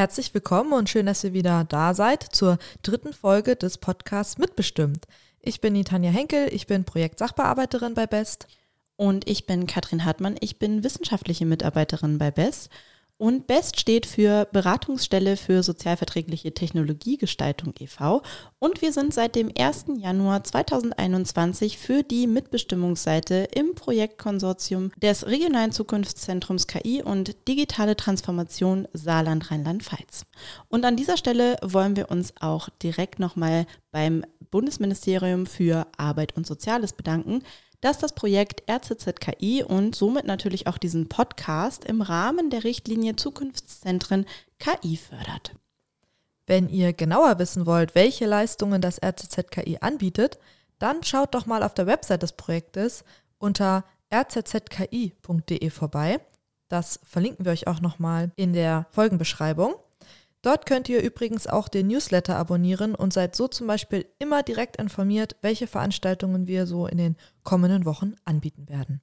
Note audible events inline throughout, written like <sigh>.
Herzlich willkommen und schön, dass ihr wieder da seid zur dritten Folge des Podcasts Mitbestimmt. Ich bin die Tanja Henkel, ich bin Projektsachbearbeiterin bei BEST. Und ich bin Katrin Hartmann, ich bin wissenschaftliche Mitarbeiterin bei BEST und BEST steht für Beratungsstelle für sozialverträgliche Technologiegestaltung e.V. Und wir sind seit dem 1. Januar 2021 für die Mitbestimmungsseite im Projektkonsortium des Regionalen Zukunftszentrums KI und Digitale Transformation Saarland Rheinland-Pfalz. Und an dieser Stelle wollen wir uns auch direkt nochmal beim Bundesministerium für Arbeit und Soziales bedanken, dass das Projekt RZZKI und somit natürlich auch diesen Podcast im Rahmen der Richtlinie Zukunftszentren KI fördert. Wenn ihr genauer wissen wollt, welche Leistungen das RZZKI anbietet, dann schaut doch mal auf der Website des Projektes unter rzzki.de vorbei. Das verlinken wir euch auch nochmal in der Folgenbeschreibung. Dort könnt ihr übrigens auch den Newsletter abonnieren und seid so zum Beispiel immer direkt informiert, welche Veranstaltungen wir so in den kommenden Wochen anbieten werden.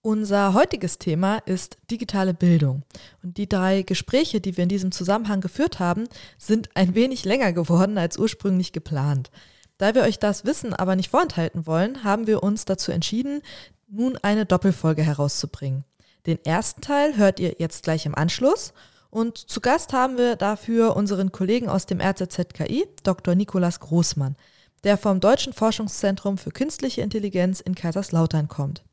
Unser heutiges Thema ist digitale Bildung. Und die drei Gespräche, die wir in diesem Zusammenhang geführt haben, sind ein wenig länger geworden als ursprünglich geplant. Da wir euch das Wissen aber nicht vorenthalten wollen, haben wir uns dazu entschieden, nun eine Doppelfolge herauszubringen. Den ersten Teil hört ihr jetzt gleich im Anschluss und zu Gast haben wir dafür unseren Kollegen aus dem RZZKI, Dr. Nikolas Großmann, der vom Deutschen Forschungszentrum für Künstliche Intelligenz in Kaiserslautern kommt.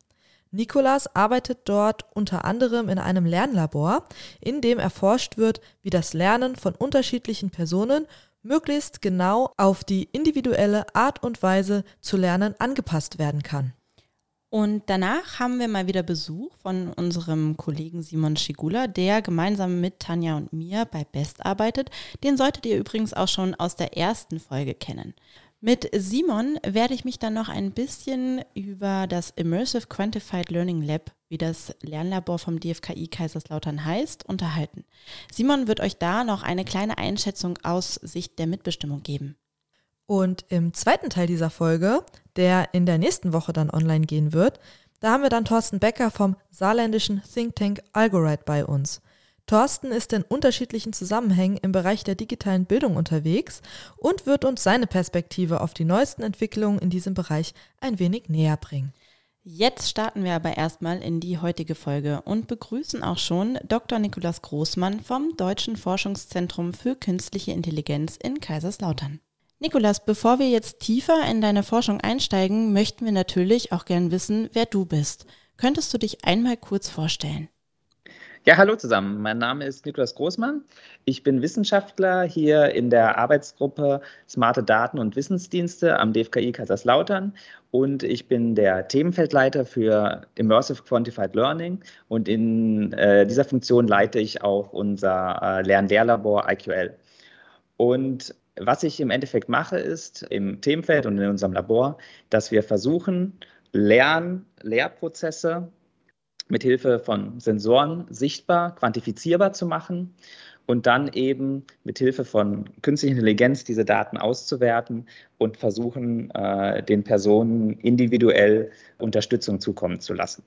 Nikolas arbeitet dort unter anderem in einem Lernlabor, in dem erforscht wird, wie das Lernen von unterschiedlichen Personen möglichst genau auf die individuelle Art und Weise zu lernen angepasst werden kann. Und danach haben wir mal wieder Besuch von unserem Kollegen Simon Schigula, der gemeinsam mit Tanja und mir bei Best arbeitet. Den solltet ihr übrigens auch schon aus der ersten Folge kennen. Mit Simon werde ich mich dann noch ein bisschen über das Immersive Quantified Learning Lab, wie das Lernlabor vom DFKI Kaiserslautern heißt, unterhalten. Simon wird euch da noch eine kleine Einschätzung aus Sicht der Mitbestimmung geben. Und im zweiten Teil dieser Folge, der in der nächsten Woche dann online gehen wird, da haben wir dann Thorsten Becker vom saarländischen Think Tank Algorite bei uns. Thorsten ist in unterschiedlichen Zusammenhängen im Bereich der digitalen Bildung unterwegs und wird uns seine Perspektive auf die neuesten Entwicklungen in diesem Bereich ein wenig näher bringen. Jetzt starten wir aber erstmal in die heutige Folge und begrüßen auch schon Dr. Nikolaus Großmann vom Deutschen Forschungszentrum für Künstliche Intelligenz in Kaiserslautern. Nikolas, bevor wir jetzt tiefer in deine Forschung einsteigen, möchten wir natürlich auch gern wissen, wer du bist. Könntest du dich einmal kurz vorstellen? Ja, hallo zusammen. Mein Name ist Niklas Großmann. Ich bin Wissenschaftler hier in der Arbeitsgruppe Smarte Daten und Wissensdienste am DFKI Kaiserslautern und ich bin der Themenfeldleiter für Immersive Quantified Learning und in äh, dieser Funktion leite ich auch unser äh, Lern-Lehrlabor IQL. Und was ich im Endeffekt mache, ist im Themenfeld und in unserem Labor, dass wir versuchen, Lern Lehrprozesse mit Hilfe von Sensoren sichtbar, quantifizierbar zu machen und dann eben mit Hilfe von künstlicher Intelligenz diese Daten auszuwerten und versuchen, äh, den Personen individuell Unterstützung zukommen zu lassen.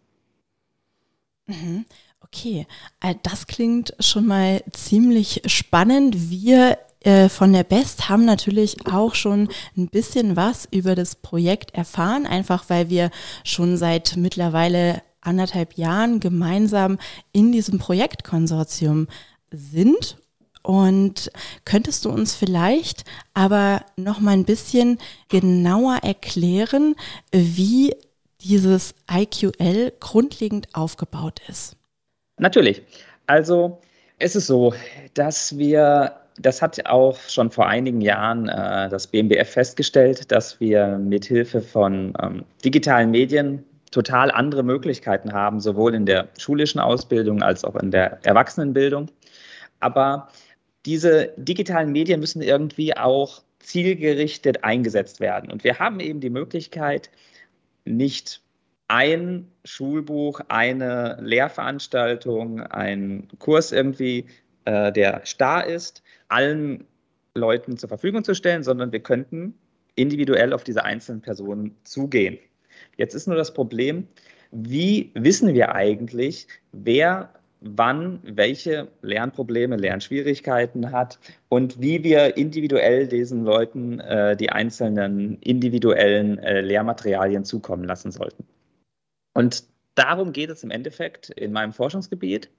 Mhm. Okay, äh, das klingt schon mal ziemlich spannend. Wir äh, von der Best haben natürlich auch schon ein bisschen was über das Projekt erfahren, einfach weil wir schon seit mittlerweile anderthalb Jahren gemeinsam in diesem Projektkonsortium sind. Und könntest du uns vielleicht aber noch mal ein bisschen genauer erklären, wie dieses IQL grundlegend aufgebaut ist? Natürlich. Also es ist so, dass wir das hat auch schon vor einigen Jahren äh, das BMBF festgestellt, dass wir mit Hilfe von ähm, digitalen Medien total andere Möglichkeiten haben, sowohl in der schulischen Ausbildung als auch in der Erwachsenenbildung. Aber diese digitalen Medien müssen irgendwie auch zielgerichtet eingesetzt werden. Und wir haben eben die Möglichkeit, nicht ein Schulbuch, eine Lehrveranstaltung, einen Kurs irgendwie, äh, der starr ist, allen Leuten zur Verfügung zu stellen, sondern wir könnten individuell auf diese einzelnen Personen zugehen. Jetzt ist nur das Problem, wie wissen wir eigentlich, wer wann welche Lernprobleme, Lernschwierigkeiten hat und wie wir individuell diesen Leuten äh, die einzelnen individuellen äh, Lehrmaterialien zukommen lassen sollten. Und darum geht es im Endeffekt in meinem Forschungsgebiet.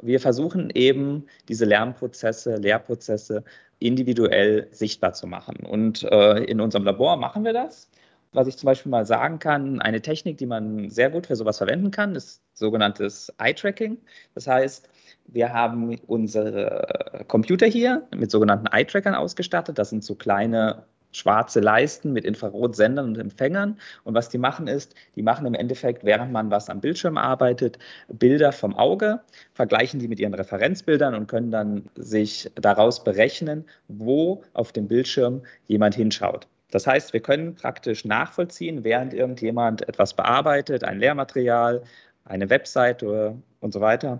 Wir versuchen eben diese Lernprozesse, Lehrprozesse individuell sichtbar zu machen. Und äh, in unserem Labor machen wir das. Was ich zum Beispiel mal sagen kann, eine Technik, die man sehr gut für sowas verwenden kann, ist sogenanntes Eye-Tracking. Das heißt, wir haben unsere Computer hier mit sogenannten Eye-Trackern ausgestattet. Das sind so kleine schwarze Leisten mit Infrarotsendern und Empfängern. Und was die machen ist, die machen im Endeffekt, während man was am Bildschirm arbeitet, Bilder vom Auge, vergleichen die mit ihren Referenzbildern und können dann sich daraus berechnen, wo auf dem Bildschirm jemand hinschaut. Das heißt, wir können praktisch nachvollziehen, während irgendjemand etwas bearbeitet, ein Lehrmaterial, eine Webseite und so weiter,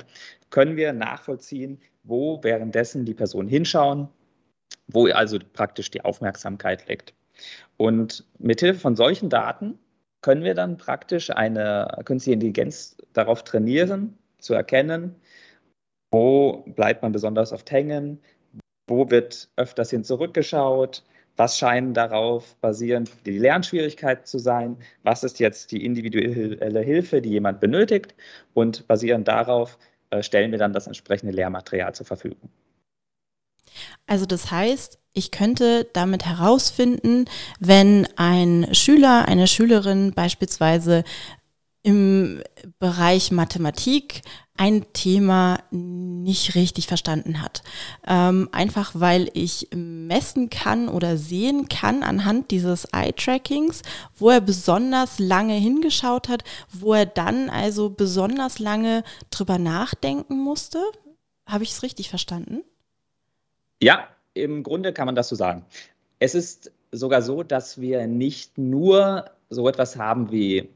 können wir nachvollziehen, wo währenddessen die Personen hinschauen, wo also praktisch die Aufmerksamkeit liegt. Und mithilfe von solchen Daten können wir dann praktisch eine künstliche Intelligenz darauf trainieren, zu erkennen, wo bleibt man besonders oft hängen, wo wird öfters hin zurückgeschaut, was scheinen darauf basierend die Lernschwierigkeiten zu sein, was ist jetzt die individuelle Hilfe, die jemand benötigt und basierend darauf äh, stellen wir dann das entsprechende Lehrmaterial zur Verfügung. Also das heißt, ich könnte damit herausfinden, wenn ein Schüler, eine Schülerin beispielsweise im Bereich Mathematik ein Thema nicht richtig verstanden hat. Ähm, einfach weil ich messen kann oder sehen kann anhand dieses Eye-Trackings, wo er besonders lange hingeschaut hat, wo er dann also besonders lange drüber nachdenken musste. Habe ich es richtig verstanden? Ja, im Grunde kann man das so sagen. Es ist sogar so, dass wir nicht nur so etwas haben wie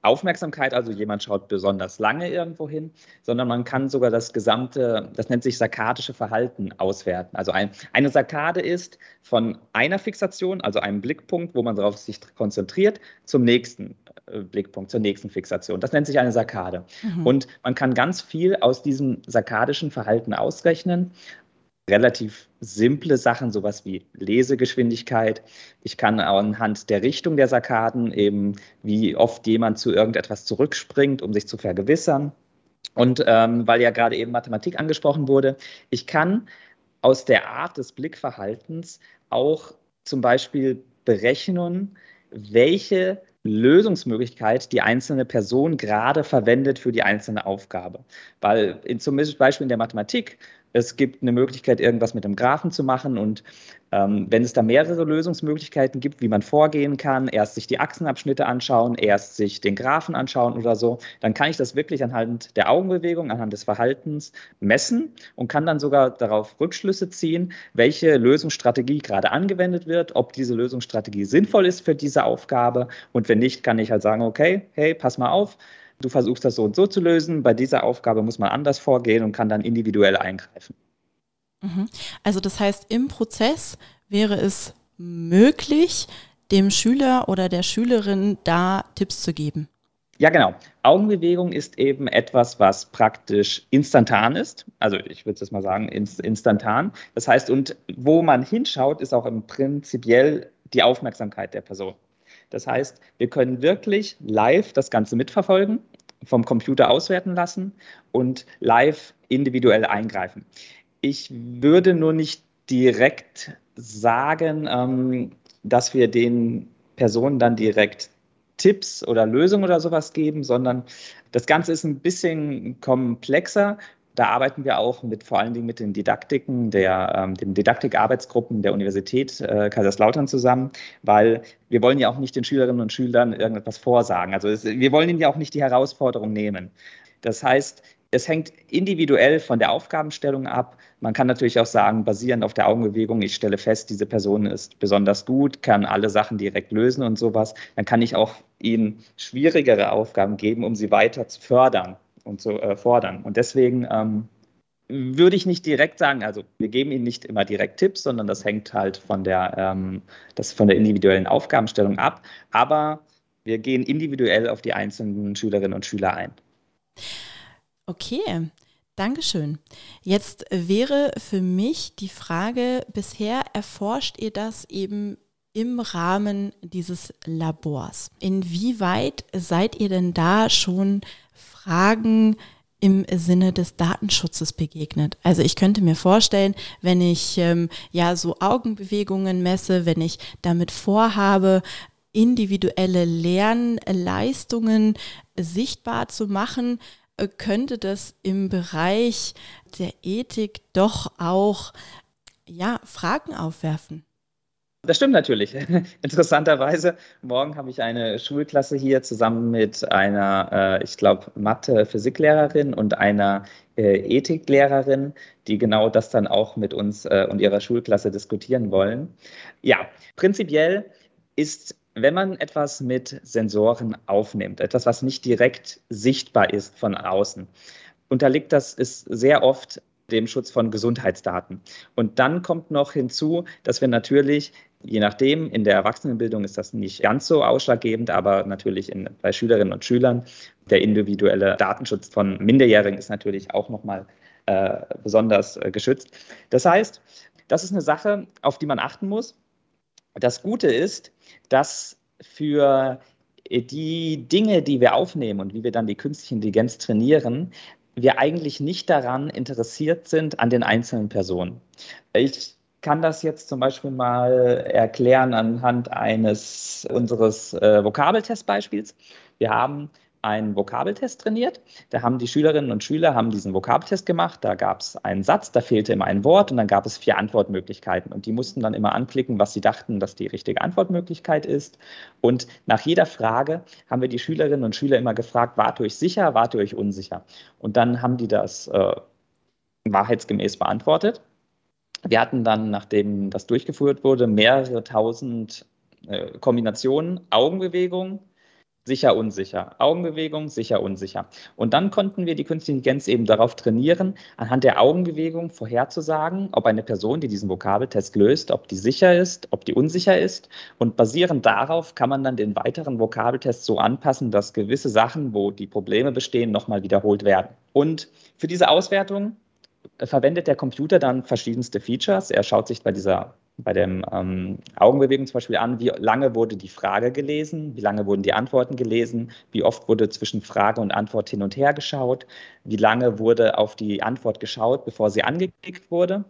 Aufmerksamkeit, also jemand schaut besonders lange irgendwo hin, sondern man kann sogar das gesamte, das nennt sich sarkadische Verhalten auswerten. Also ein, eine Sarkade ist von einer Fixation, also einem Blickpunkt, wo man darauf sich konzentriert, zum nächsten äh, Blickpunkt, zur nächsten Fixation. Das nennt sich eine Sarkade. Mhm. Und man kann ganz viel aus diesem sarkadischen Verhalten ausrechnen relativ simple Sachen, sowas wie Lesegeschwindigkeit. Ich kann anhand der Richtung der Sarkaden eben, wie oft jemand zu irgendetwas zurückspringt, um sich zu vergewissern. Und ähm, weil ja gerade eben Mathematik angesprochen wurde, ich kann aus der Art des Blickverhaltens auch zum Beispiel berechnen, welche Lösungsmöglichkeit die einzelne Person gerade verwendet für die einzelne Aufgabe. Weil in, zum Beispiel in der Mathematik es gibt eine Möglichkeit, irgendwas mit dem Graphen zu machen. Und ähm, wenn es da mehrere Lösungsmöglichkeiten gibt, wie man vorgehen kann, erst sich die Achsenabschnitte anschauen, erst sich den Graphen anschauen oder so, dann kann ich das wirklich anhand der Augenbewegung, anhand des Verhaltens messen und kann dann sogar darauf Rückschlüsse ziehen, welche Lösungsstrategie gerade angewendet wird, ob diese Lösungsstrategie sinnvoll ist für diese Aufgabe. Und wenn nicht, kann ich halt sagen, okay, hey, pass mal auf du versuchst das so und so zu lösen, bei dieser Aufgabe muss man anders vorgehen und kann dann individuell eingreifen. Mhm. Also das heißt, im Prozess wäre es möglich, dem Schüler oder der Schülerin da Tipps zu geben. Ja, genau. Augenbewegung ist eben etwas, was praktisch instantan ist. Also ich würde es mal sagen, instantan. Das heißt, und wo man hinschaut, ist auch im prinzipiell die Aufmerksamkeit der Person. Das heißt, wir können wirklich live das Ganze mitverfolgen, vom Computer auswerten lassen und live individuell eingreifen. Ich würde nur nicht direkt sagen, ähm, dass wir den Personen dann direkt Tipps oder Lösungen oder sowas geben, sondern das Ganze ist ein bisschen komplexer. Da arbeiten wir auch mit vor allen Dingen mit den Didaktiken der, ähm, den Didaktikarbeitsgruppen der Universität äh, Kaiserslautern zusammen, weil wir wollen ja auch nicht den Schülerinnen und Schülern irgendetwas vorsagen. Also es, wir wollen ihnen ja auch nicht die Herausforderung nehmen. Das heißt, es hängt individuell von der Aufgabenstellung ab. Man kann natürlich auch sagen, basierend auf der Augenbewegung, ich stelle fest, diese Person ist besonders gut, kann alle Sachen direkt lösen und sowas. Dann kann ich auch ihnen schwierigere Aufgaben geben, um sie weiter zu fördern und zu äh, fordern. Und deswegen ähm, würde ich nicht direkt sagen, also wir geben Ihnen nicht immer direkt Tipps, sondern das hängt halt von der, ähm, das von der individuellen Aufgabenstellung ab. Aber wir gehen individuell auf die einzelnen Schülerinnen und Schüler ein. Okay, Dankeschön. Jetzt wäre für mich die Frage, bisher erforscht ihr das eben im Rahmen dieses Labors. Inwieweit seid ihr denn da schon Fragen im Sinne des Datenschutzes begegnet. Also ich könnte mir vorstellen, wenn ich ähm, ja so Augenbewegungen messe, wenn ich damit vorhabe, individuelle Lernleistungen sichtbar zu machen, äh, könnte das im Bereich der Ethik doch auch ja, Fragen aufwerfen. Das stimmt natürlich. <laughs> Interessanterweise, morgen habe ich eine Schulklasse hier zusammen mit einer, äh, ich glaube, Mathe-Physiklehrerin und einer äh, Ethiklehrerin, die genau das dann auch mit uns äh, und ihrer Schulklasse diskutieren wollen. Ja, prinzipiell ist, wenn man etwas mit Sensoren aufnimmt, etwas, was nicht direkt sichtbar ist von außen, unterliegt das ist sehr oft dem Schutz von Gesundheitsdaten. Und dann kommt noch hinzu, dass wir natürlich Je nachdem, in der Erwachsenenbildung ist das nicht ganz so ausschlaggebend, aber natürlich in, bei Schülerinnen und Schülern, der individuelle Datenschutz von Minderjährigen ist natürlich auch nochmal äh, besonders äh, geschützt. Das heißt, das ist eine Sache, auf die man achten muss. Das Gute ist, dass für die Dinge, die wir aufnehmen und wie wir dann die künstliche Intelligenz trainieren, wir eigentlich nicht daran interessiert sind an den einzelnen Personen. Ich kann das jetzt zum Beispiel mal erklären anhand eines unseres äh, Vokabeltestbeispiels. Wir haben einen Vokabeltest trainiert. Da haben die Schülerinnen und Schüler haben diesen Vokabeltest gemacht. Da gab es einen Satz, da fehlte immer ein Wort und dann gab es vier Antwortmöglichkeiten. Und die mussten dann immer anklicken, was sie dachten, dass die richtige Antwortmöglichkeit ist. Und nach jeder Frage haben wir die Schülerinnen und Schüler immer gefragt, wart ihr euch sicher, wart ihr euch unsicher? Und dann haben die das äh, wahrheitsgemäß beantwortet. Wir hatten dann, nachdem das durchgeführt wurde, mehrere tausend äh, Kombinationen, Augenbewegung, sicher, unsicher, Augenbewegung, sicher, unsicher. Und dann konnten wir die künstliche Intelligenz eben darauf trainieren, anhand der Augenbewegung vorherzusagen, ob eine Person, die diesen Vokabeltest löst, ob die sicher ist, ob die unsicher ist. Und basierend darauf kann man dann den weiteren Vokabeltest so anpassen, dass gewisse Sachen, wo die Probleme bestehen, nochmal wiederholt werden. Und für diese Auswertung verwendet der Computer dann verschiedenste Features. Er schaut sich bei dieser bei dem ähm, Augenbewegung zum Beispiel an, wie lange wurde die Frage gelesen, wie lange wurden die Antworten gelesen, wie oft wurde zwischen Frage und Antwort hin und her geschaut, wie lange wurde auf die Antwort geschaut, bevor sie angeklickt wurde.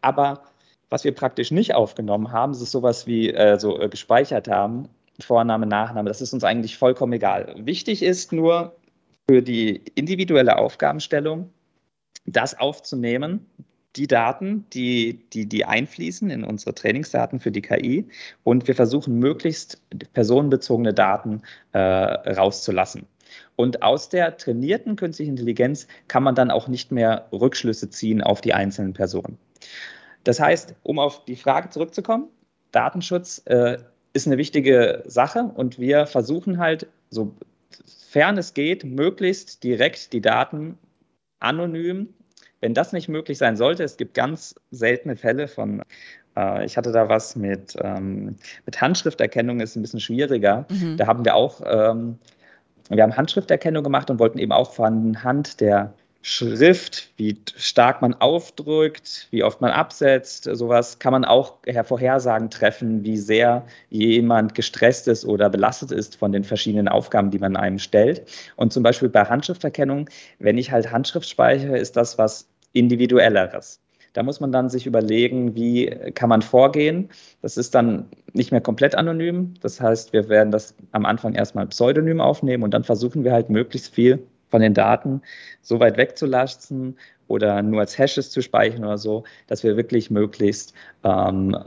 Aber was wir praktisch nicht aufgenommen haben, ist sowas wie äh, so äh, gespeichert haben, Vorname, Nachname, das ist uns eigentlich vollkommen egal. Wichtig ist nur für die individuelle Aufgabenstellung, das aufzunehmen, die Daten, die, die, die einfließen in unsere Trainingsdaten für die KI und wir versuchen möglichst personenbezogene Daten äh, rauszulassen. Und aus der trainierten künstlichen Intelligenz kann man dann auch nicht mehr Rückschlüsse ziehen auf die einzelnen Personen. Das heißt, um auf die Frage zurückzukommen, Datenschutz äh, ist eine wichtige Sache und wir versuchen halt, sofern es geht, möglichst direkt die Daten anonym. Wenn das nicht möglich sein sollte, es gibt ganz seltene Fälle von, äh, ich hatte da was mit, ähm, mit Handschrifterkennung, ist ein bisschen schwieriger. Mhm. Da haben wir auch, ähm, wir haben Handschrifterkennung gemacht und wollten eben auch von Hand der Schrift, wie stark man aufdrückt, wie oft man absetzt, sowas kann man auch Vorhersagen treffen, wie sehr jemand gestresst ist oder belastet ist von den verschiedenen Aufgaben, die man einem stellt. Und zum Beispiel bei Handschrifterkennung, wenn ich halt Handschrift speichere, ist das was individuelleres. Da muss man dann sich überlegen, wie kann man vorgehen. Das ist dann nicht mehr komplett anonym. Das heißt, wir werden das am Anfang erstmal pseudonym aufnehmen und dann versuchen wir halt möglichst viel von den Daten so weit wegzulassen oder nur als Hashes zu speichern oder so, dass wir wirklich möglichst ähm,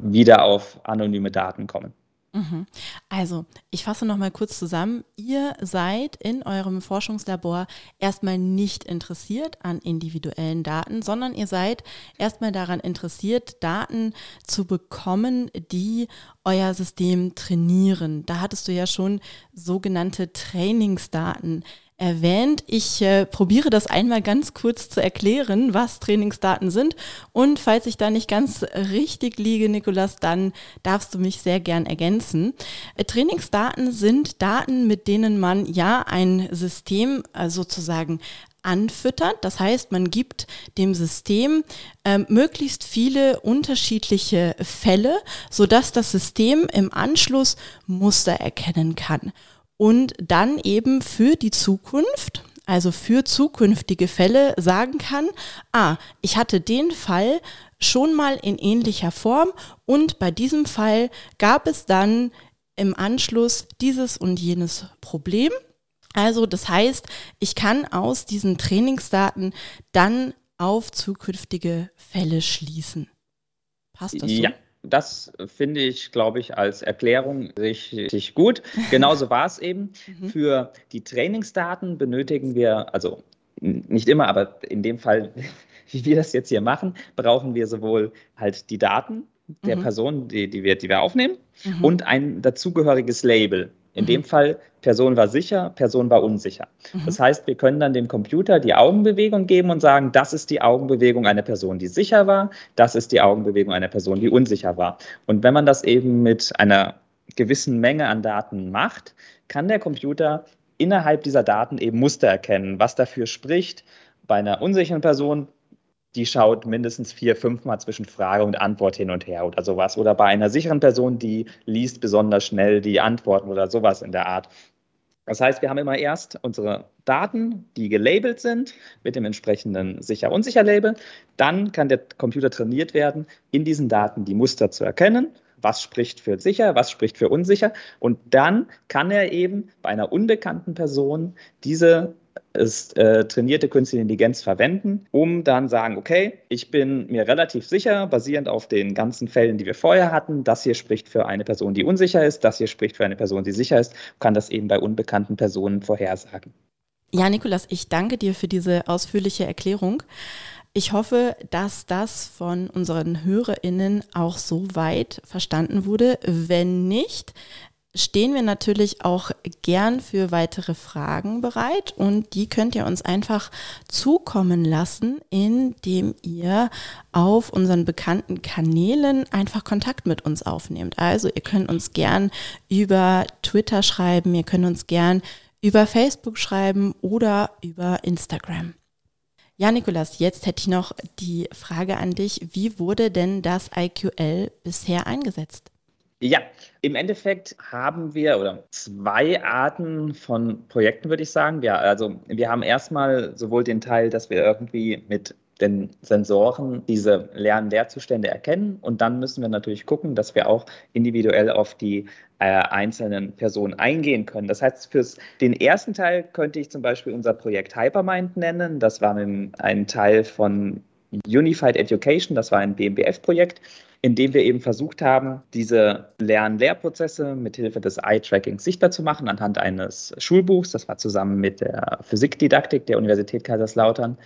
wieder auf anonyme Daten kommen. Mhm. Also, ich fasse noch mal kurz zusammen. Ihr seid in eurem Forschungslabor erstmal nicht interessiert an individuellen Daten, sondern ihr seid erstmal daran interessiert, Daten zu bekommen, die euer System trainieren. Da hattest du ja schon sogenannte Trainingsdaten erwähnt. Ich äh, probiere das einmal ganz kurz zu erklären, was Trainingsdaten sind. Und falls ich da nicht ganz richtig liege, Nikolas, dann darfst du mich sehr gern ergänzen. Äh, Trainingsdaten sind Daten, mit denen man ja ein System äh, sozusagen anfüttert. Das heißt, man gibt dem System äh, möglichst viele unterschiedliche Fälle, sodass das System im Anschluss Muster erkennen kann und dann eben für die Zukunft, also für zukünftige Fälle sagen kann, ah, ich hatte den Fall schon mal in ähnlicher Form und bei diesem Fall gab es dann im Anschluss dieses und jenes Problem. Also das heißt, ich kann aus diesen Trainingsdaten dann auf zukünftige Fälle schließen. Passt das so? Ja, das finde ich, glaube ich, als Erklärung richtig gut. <laughs> Genauso war es eben. Mhm. Für die Trainingsdaten benötigen wir, also nicht immer, aber in dem Fall, <laughs> wie wir das jetzt hier machen, brauchen wir sowohl halt die Daten der mhm. Person, die, die, wir, die wir aufnehmen, mhm. und ein dazugehöriges Label. In mhm. dem Fall, Person war sicher, Person war unsicher. Mhm. Das heißt, wir können dann dem Computer die Augenbewegung geben und sagen, das ist die Augenbewegung einer Person, die sicher war, das ist die Augenbewegung einer Person, die unsicher war. Und wenn man das eben mit einer gewissen Menge an Daten macht, kann der Computer innerhalb dieser Daten eben Muster erkennen, was dafür spricht, bei einer unsicheren Person die schaut mindestens vier, fünfmal zwischen Frage und Antwort hin und her oder sowas. Oder bei einer sicheren Person, die liest besonders schnell die Antworten oder sowas in der Art. Das heißt, wir haben immer erst unsere Daten, die gelabelt sind mit dem entsprechenden Sicher-Unsicher-Label. Dann kann der Computer trainiert werden, in diesen Daten die Muster zu erkennen. Was spricht für sicher, was spricht für unsicher. Und dann kann er eben bei einer unbekannten Person diese ist äh, trainierte künstliche Intelligenz verwenden, um dann sagen, okay, ich bin mir relativ sicher, basierend auf den ganzen Fällen, die wir vorher hatten, das hier spricht für eine Person, die unsicher ist, das hier spricht für eine Person, die sicher ist, kann das eben bei unbekannten Personen vorhersagen. Ja, Nikolas, ich danke dir für diese ausführliche Erklärung. Ich hoffe, dass das von unseren HörerInnen auch so weit verstanden wurde. Wenn nicht, stehen wir natürlich auch gern für weitere Fragen bereit und die könnt ihr uns einfach zukommen lassen, indem ihr auf unseren bekannten Kanälen einfach Kontakt mit uns aufnehmt. Also ihr könnt uns gern über Twitter schreiben, ihr könnt uns gern über Facebook schreiben oder über Instagram. Ja, Nikolas, jetzt hätte ich noch die Frage an dich. Wie wurde denn das IQL bisher eingesetzt? Ja, im Endeffekt haben wir oder zwei Arten von Projekten, würde ich sagen. Ja, also wir haben erstmal sowohl den Teil, dass wir irgendwie mit den Sensoren diese Lern-Lehrzustände erkennen. Und dann müssen wir natürlich gucken, dass wir auch individuell auf die äh, einzelnen Personen eingehen können. Das heißt, für den ersten Teil könnte ich zum Beispiel unser Projekt Hypermind nennen. Das war ein, ein Teil von Unified Education, das war ein BMBF-Projekt indem wir eben versucht haben, diese Lern-Lehrprozesse mit Hilfe des Eye-Trackings sichtbar zu machen anhand eines Schulbuchs. Das war zusammen mit der Physikdidaktik der Universität Kaiserslautern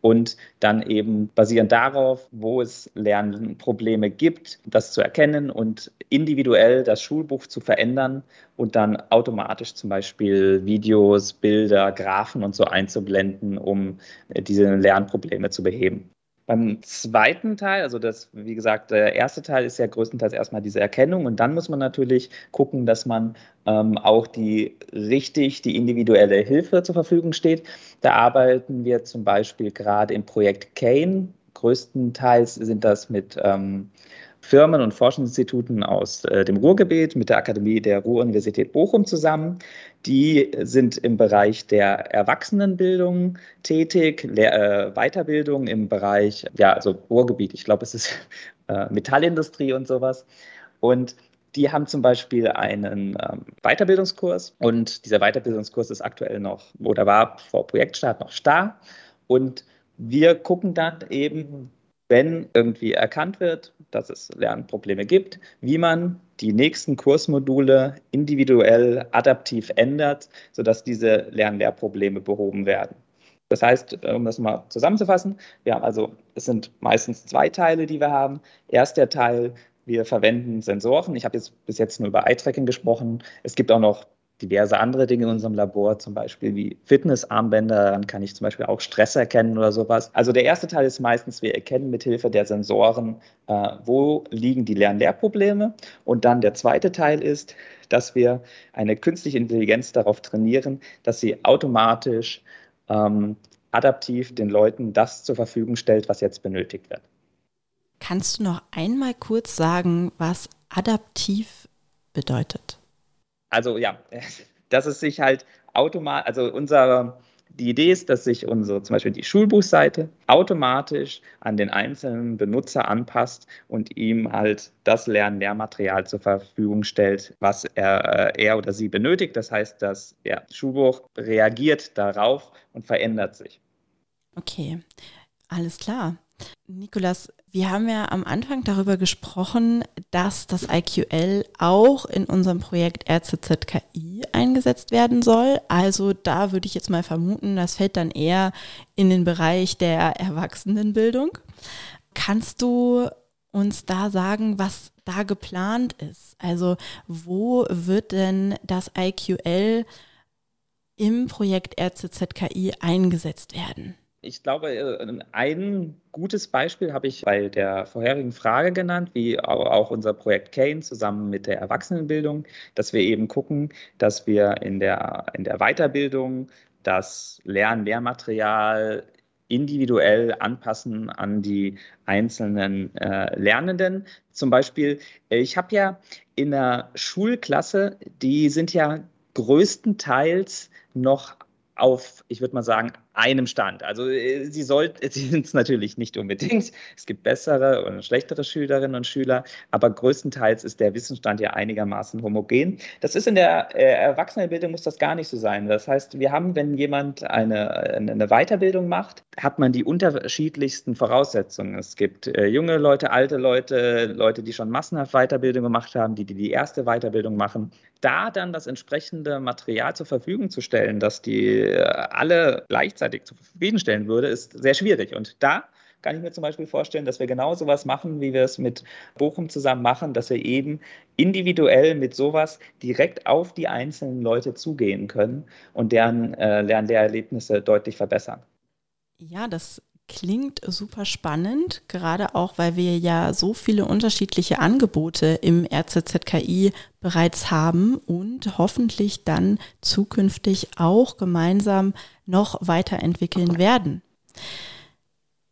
und dann eben basierend darauf, wo es Lernprobleme gibt, das zu erkennen und individuell das Schulbuch zu verändern und dann automatisch zum Beispiel Videos, Bilder, Graphen und so einzublenden, um diese Lernprobleme zu beheben. Beim zweiten Teil, also das, wie gesagt, der erste Teil ist ja größtenteils erstmal diese Erkennung und dann muss man natürlich gucken, dass man ähm, auch die richtig, die individuelle Hilfe zur Verfügung steht. Da arbeiten wir zum Beispiel gerade im Projekt Kane. Größtenteils sind das mit ähm, Firmen und Forschungsinstituten aus äh, dem Ruhrgebiet mit der Akademie der Ruhr-Universität Bochum zusammen. Die sind im Bereich der Erwachsenenbildung tätig, Lehr äh, Weiterbildung im Bereich, ja, also Ruhrgebiet, ich glaube, es ist äh, Metallindustrie und sowas. Und die haben zum Beispiel einen ähm, Weiterbildungskurs und dieser Weiterbildungskurs ist aktuell noch oder war vor Projektstart noch starr. Und wir gucken dann eben, wenn irgendwie erkannt wird, dass es Lernprobleme gibt, wie man die nächsten Kursmodule individuell adaptiv ändert, sodass diese Lern-Lehrprobleme behoben werden. Das heißt, um das mal zusammenzufassen, wir haben also, es sind meistens zwei Teile, die wir haben. Erst der Teil, wir verwenden Sensoren. Ich habe jetzt bis jetzt nur über Eye-Tracking gesprochen. Es gibt auch noch diverse andere Dinge in unserem Labor, zum Beispiel wie Fitnessarmbänder. Dann kann ich zum Beispiel auch Stress erkennen oder sowas. Also der erste Teil ist meistens, wir erkennen mithilfe der Sensoren, äh, wo liegen die Lern-Lehrprobleme. Und dann der zweite Teil ist, dass wir eine künstliche Intelligenz darauf trainieren, dass sie automatisch ähm, adaptiv den Leuten das zur Verfügung stellt, was jetzt benötigt wird. Kannst du noch einmal kurz sagen, was adaptiv bedeutet? Also ja, <laughs> dass es sich halt automatisch, also unser, die Idee ist, dass sich unsere, zum Beispiel die Schulbuchseite automatisch an den einzelnen Benutzer anpasst und ihm halt das Lern-Lehrmaterial zur Verfügung stellt, was er, äh, er oder sie benötigt. Das heißt, das ja, Schulbuch reagiert darauf und verändert sich. Okay, alles klar. Nikolas, wir haben ja am Anfang darüber gesprochen, dass das IQL auch in unserem Projekt RCZKI eingesetzt werden soll. Also da würde ich jetzt mal vermuten, das fällt dann eher in den Bereich der Erwachsenenbildung. Kannst du uns da sagen, was da geplant ist? Also wo wird denn das IQL im Projekt RCZKI eingesetzt werden? Ich glaube, äh, ein gutes Beispiel habe ich bei der vorherigen Frage genannt, wie auch unser Projekt Kane zusammen mit der Erwachsenenbildung, dass wir eben gucken, dass wir in der, in der Weiterbildung das Lern-Lehrmaterial individuell anpassen an die einzelnen äh, Lernenden. Zum Beispiel, ich habe ja in der Schulklasse, die sind ja größtenteils noch auf, ich würde mal sagen, einem Stand. Also äh, sie sollten, <laughs> sie sind es natürlich nicht unbedingt. Es gibt bessere und schlechtere Schülerinnen und Schüler, aber größtenteils ist der Wissensstand ja einigermaßen homogen. Das ist in der äh, Erwachsenenbildung muss das gar nicht so sein. Das heißt, wir haben, wenn jemand eine, eine Weiterbildung macht, hat man die unterschiedlichsten Voraussetzungen. Es gibt äh, junge Leute, alte Leute, Leute, die schon massenhaft Weiterbildung gemacht haben, die, die die erste Weiterbildung machen. Da dann das entsprechende Material zur Verfügung zu stellen, dass die alle gleichzeitig gleichzeitig zur Verfügung stellen würde, ist sehr schwierig. Und da kann ich mir zum Beispiel vorstellen, dass wir genau sowas machen, wie wir es mit Bochum zusammen machen, dass wir eben individuell mit sowas direkt auf die einzelnen Leute zugehen können und deren äh, Lernlehrerlebnisse deutlich verbessern. Ja, das klingt super spannend, gerade auch, weil wir ja so viele unterschiedliche Angebote im RZZKI bereits haben und hoffentlich dann zukünftig auch gemeinsam noch weiterentwickeln werden.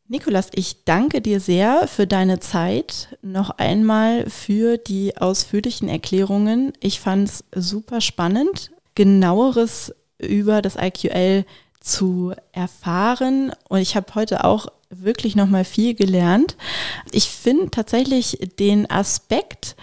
Nikolas, ich danke dir sehr für deine Zeit, noch einmal für die ausführlichen Erklärungen. Ich fand es super spannend, genaueres über das IQL zu erfahren. Und ich habe heute auch wirklich noch mal viel gelernt. Ich finde tatsächlich den Aspekt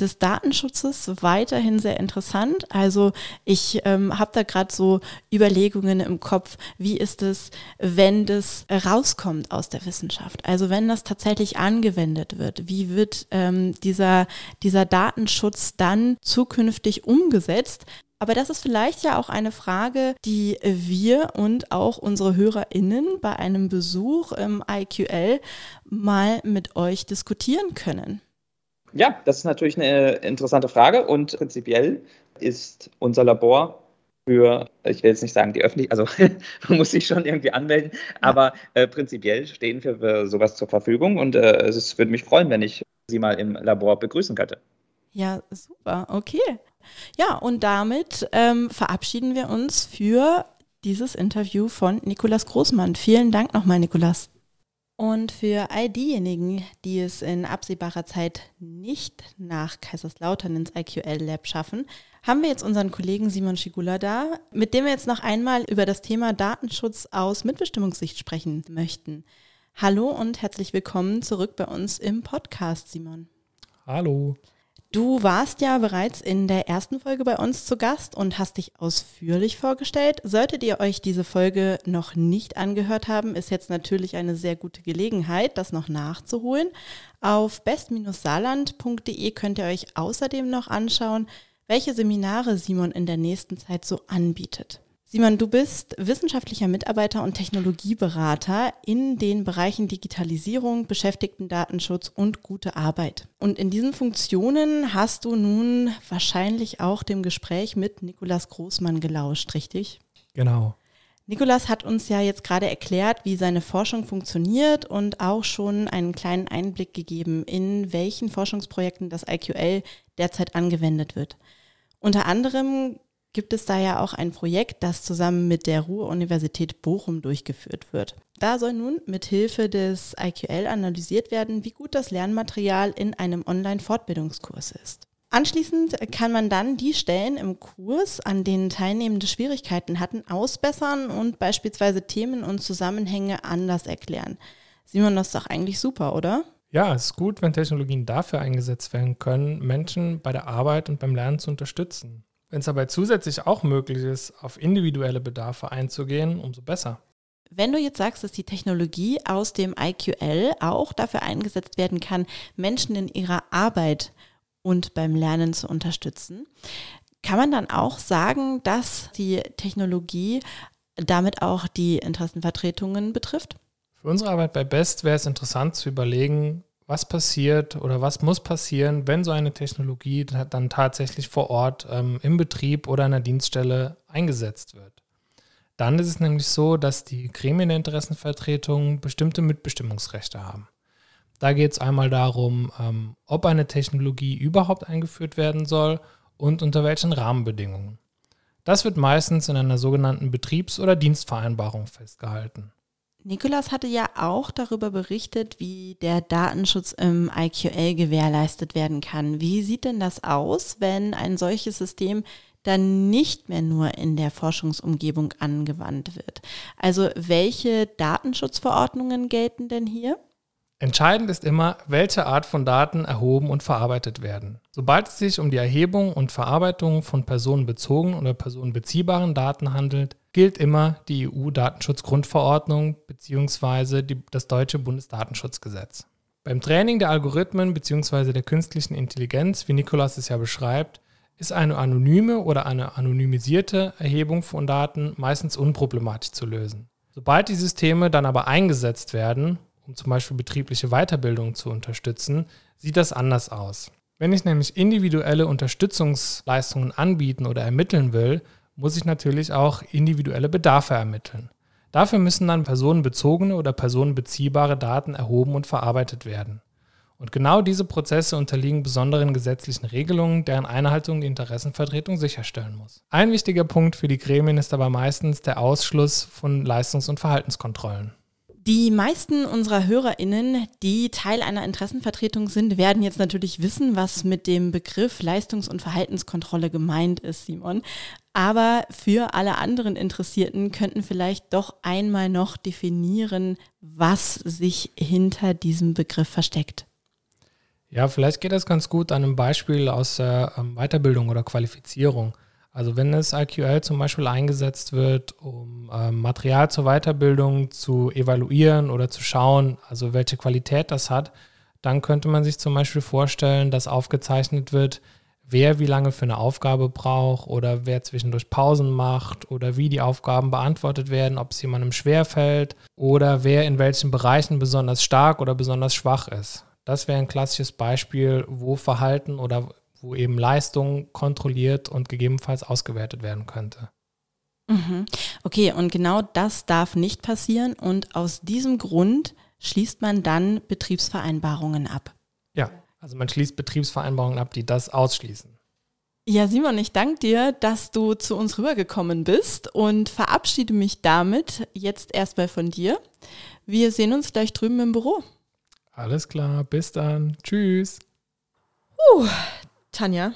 des Datenschutzes weiterhin sehr interessant. Also ich ähm, habe da gerade so Überlegungen im Kopf, wie ist es, wenn das rauskommt aus der Wissenschaft? Also wenn das tatsächlich angewendet wird, wie wird ähm, dieser, dieser Datenschutz dann zukünftig umgesetzt? Aber das ist vielleicht ja auch eine Frage, die wir und auch unsere HörerInnen bei einem Besuch im IQL mal mit euch diskutieren können. Ja, das ist natürlich eine interessante Frage und prinzipiell ist unser Labor für, ich will jetzt nicht sagen die Öffentlichkeit, also <laughs> man muss sich schon irgendwie anmelden, aber äh, prinzipiell stehen wir für sowas zur Verfügung und äh, es würde mich freuen, wenn ich Sie mal im Labor begrüßen könnte. Ja, super, okay. Ja, und damit ähm, verabschieden wir uns für dieses Interview von Nikolas Großmann. Vielen Dank nochmal, Nikolas. Und für all diejenigen, die es in absehbarer Zeit nicht nach Kaiserslautern ins IQL Lab schaffen, haben wir jetzt unseren Kollegen Simon Schigula da, mit dem wir jetzt noch einmal über das Thema Datenschutz aus Mitbestimmungssicht sprechen möchten. Hallo und herzlich willkommen zurück bei uns im Podcast, Simon. Hallo. Du warst ja bereits in der ersten Folge bei uns zu Gast und hast dich ausführlich vorgestellt. Solltet ihr euch diese Folge noch nicht angehört haben, ist jetzt natürlich eine sehr gute Gelegenheit, das noch nachzuholen. Auf best-saarland.de könnt ihr euch außerdem noch anschauen, welche Seminare Simon in der nächsten Zeit so anbietet. Simon, du bist wissenschaftlicher Mitarbeiter und Technologieberater in den Bereichen Digitalisierung, Beschäftigtendatenschutz und gute Arbeit. Und in diesen Funktionen hast du nun wahrscheinlich auch dem Gespräch mit Nikolas Großmann gelauscht, richtig? Genau. Nikolas hat uns ja jetzt gerade erklärt, wie seine Forschung funktioniert und auch schon einen kleinen Einblick gegeben, in welchen Forschungsprojekten das IQL derzeit angewendet wird. Unter anderem gibt es da ja auch ein Projekt, das zusammen mit der Ruhr-Universität Bochum durchgeführt wird. Da soll nun mit Hilfe des IQL analysiert werden, wie gut das Lernmaterial in einem Online-Fortbildungskurs ist. Anschließend kann man dann die Stellen im Kurs, an denen Teilnehmende Schwierigkeiten hatten, ausbessern und beispielsweise Themen und Zusammenhänge anders erklären. Simon, das ist doch eigentlich super, oder? Ja, es ist gut, wenn Technologien dafür eingesetzt werden können, Menschen bei der Arbeit und beim Lernen zu unterstützen. Wenn es dabei zusätzlich auch möglich ist, auf individuelle Bedarfe einzugehen, umso besser. Wenn du jetzt sagst, dass die Technologie aus dem IQL auch dafür eingesetzt werden kann, Menschen in ihrer Arbeit und beim Lernen zu unterstützen, kann man dann auch sagen, dass die Technologie damit auch die Interessenvertretungen betrifft? Für unsere Arbeit bei Best wäre es interessant zu überlegen, was passiert oder was muss passieren, wenn so eine Technologie dann tatsächlich vor Ort ähm, im Betrieb oder an der Dienststelle eingesetzt wird. Dann ist es nämlich so, dass die Gremien der Interessenvertretung bestimmte Mitbestimmungsrechte haben. Da geht es einmal darum, ähm, ob eine Technologie überhaupt eingeführt werden soll und unter welchen Rahmenbedingungen. Das wird meistens in einer sogenannten Betriebs- oder Dienstvereinbarung festgehalten. Nikolas hatte ja auch darüber berichtet, wie der Datenschutz im IQL gewährleistet werden kann. Wie sieht denn das aus, wenn ein solches System dann nicht mehr nur in der Forschungsumgebung angewandt wird? Also welche Datenschutzverordnungen gelten denn hier? Entscheidend ist immer, welche Art von Daten erhoben und verarbeitet werden. Sobald es sich um die Erhebung und Verarbeitung von personenbezogenen oder personenbeziehbaren Daten handelt, gilt immer die EU-Datenschutzgrundverordnung bzw. das deutsche Bundesdatenschutzgesetz. Beim Training der Algorithmen bzw. der künstlichen Intelligenz, wie Nikolaus es ja beschreibt, ist eine anonyme oder eine anonymisierte Erhebung von Daten meistens unproblematisch zu lösen. Sobald die Systeme dann aber eingesetzt werden, um zum Beispiel betriebliche Weiterbildung zu unterstützen, sieht das anders aus. Wenn ich nämlich individuelle Unterstützungsleistungen anbieten oder ermitteln will, muss ich natürlich auch individuelle Bedarfe ermitteln. Dafür müssen dann personenbezogene oder personenbeziehbare Daten erhoben und verarbeitet werden. Und genau diese Prozesse unterliegen besonderen gesetzlichen Regelungen, deren Einhaltung die Interessenvertretung sicherstellen muss. Ein wichtiger Punkt für die Gremien ist aber meistens der Ausschluss von Leistungs- und Verhaltenskontrollen. Die meisten unserer HörerInnen, die Teil einer Interessenvertretung sind, werden jetzt natürlich wissen, was mit dem Begriff Leistungs- und Verhaltenskontrolle gemeint ist, Simon. Aber für alle anderen Interessierten könnten vielleicht doch einmal noch definieren, was sich hinter diesem Begriff versteckt. Ja, vielleicht geht das ganz gut an einem Beispiel aus ähm, Weiterbildung oder Qualifizierung. Also wenn das IQL zum Beispiel eingesetzt wird, um ähm, Material zur Weiterbildung zu evaluieren oder zu schauen, also welche Qualität das hat, dann könnte man sich zum Beispiel vorstellen, dass aufgezeichnet wird, wer wie lange für eine Aufgabe braucht oder wer zwischendurch Pausen macht oder wie die Aufgaben beantwortet werden, ob es jemandem schwerfällt oder wer in welchen Bereichen besonders stark oder besonders schwach ist. Das wäre ein klassisches Beispiel, wo Verhalten oder wo eben Leistung kontrolliert und gegebenenfalls ausgewertet werden könnte. Mhm. Okay, und genau das darf nicht passieren und aus diesem Grund schließt man dann Betriebsvereinbarungen ab. Ja, also man schließt Betriebsvereinbarungen ab, die das ausschließen. Ja, Simon, ich danke dir, dass du zu uns rübergekommen bist und verabschiede mich damit jetzt erstmal von dir. Wir sehen uns gleich drüben im Büro. Alles klar, bis dann. Tschüss. Uh, Tanja,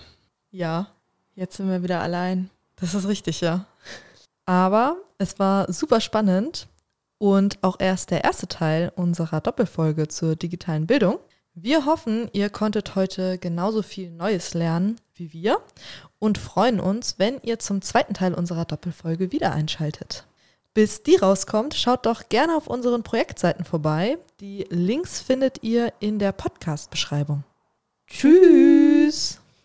Ja, jetzt sind wir wieder allein. das ist richtig, ja. Aber es war super spannend und auch erst der erste Teil unserer Doppelfolge zur digitalen Bildung. Wir hoffen, ihr konntet heute genauso viel Neues lernen wie wir und freuen uns, wenn ihr zum zweiten Teil unserer Doppelfolge wieder einschaltet. Bis die rauskommt, schaut doch gerne auf unseren Projektseiten vorbei. Die Links findet ihr in der Podcast-Beschreibung. Tschüss!